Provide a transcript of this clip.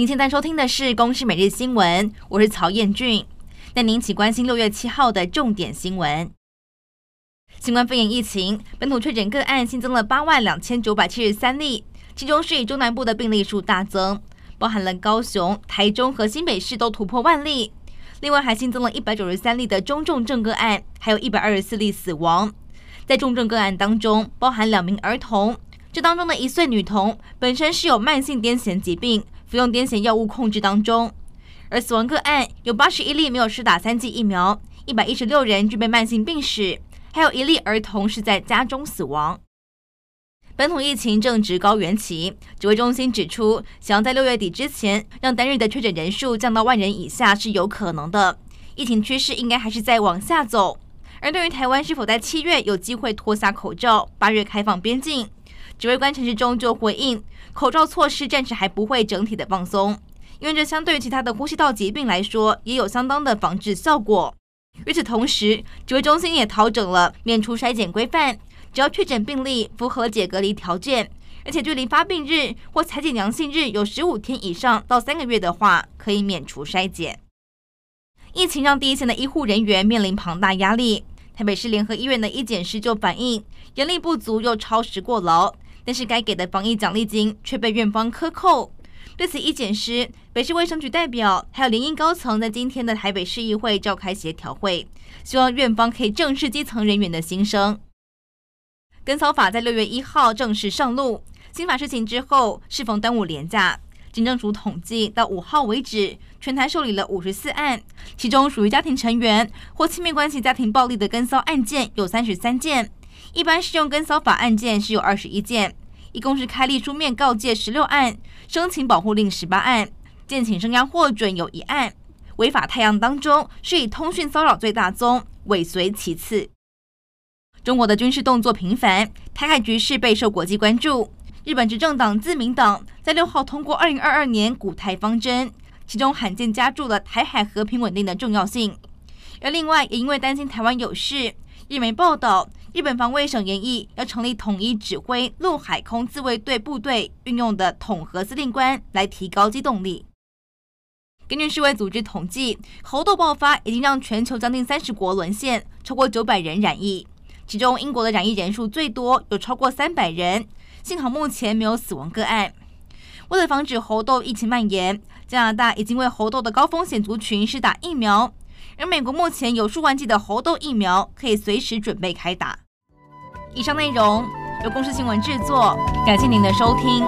您现在收听的是《公视每日新闻》，我是曹彦俊。带您一起关心六月七号的重点新闻。新冠肺炎疫情本土确诊个案新增了八万两千九百七十三例，其中是以中南部的病例数大增，包含了高雄、台中和新北市都突破万例。另外还新增了一百九十三例的中重症个案，还有一百二十四例死亡。在重症个案当中，包含两名儿童。这当中的一岁女童本身是有慢性癫痫疾病，服用癫痫药物控制当中。而死亡个案有八十一例没有施打三剂疫苗，一百一十六人具备慢性病史，还有一例儿童是在家中死亡。本土疫情正值高原期，指挥中心指出，想要在六月底之前让单日的确诊人数降到万人以下是有可能的。疫情趋势应该还是在往下走。而对于台湾是否在七月有机会脱下口罩，八月开放边境？指挥官陈时中就回应，口罩措施暂时还不会整体的放松，因为这相对于其他的呼吸道疾病来说，也有相当的防治效果。与此同时，指挥中心也调整了免除筛检规范，只要确诊病例符合解隔离条件，而且距离发病日或采检阳性日有十五天以上到三个月的话，可以免除筛检。疫情让第一线的医护人员面临庞大压力，台北市联合医院的医检师就反映，人力不足又超时过劳。但是该给的防疫奖励金却被院方克扣。对此，医检师、北市卫生局代表还有联医高层在今天的台北市议会召开协调会，希望院方可以正视基层人员的心声。跟骚法在六月一号正式上路，新法施行之后，适逢端午连假，警政署统计到五号为止，全台受理了五十四案，其中属于家庭成员或亲密关系家庭暴力的跟骚案件有三十三件。一般适用跟骚法案件是有二十一件，一共是开立书面告诫十六案，申请保护令十八案，建请声押获准有一案。违法太阳当中是以通讯骚扰最大宗，尾随其次。中国的军事动作频繁，台海局势备受国际关注。日本执政党自民党在六号通过二零二二年古台方针，其中罕见加注了台海和平稳定的重要性。而另外也因为担心台湾有事，日媒报道。日本防卫省研议要成立统一指挥陆海空自卫队部队运用的统合司令官，来提高机动力。根据世卫组织统计，猴痘爆发已经让全球将近三十国沦陷，超过九百人染疫，其中英国的染疫人数最多，有超过三百人。幸好目前没有死亡个案。为了防止猴痘疫情蔓延，加拿大已经为猴痘的高风险族群施打疫苗。而美国目前有数万剂的猴痘疫苗，可以随时准备开打。以上内容由公司新闻制作，感谢您的收听。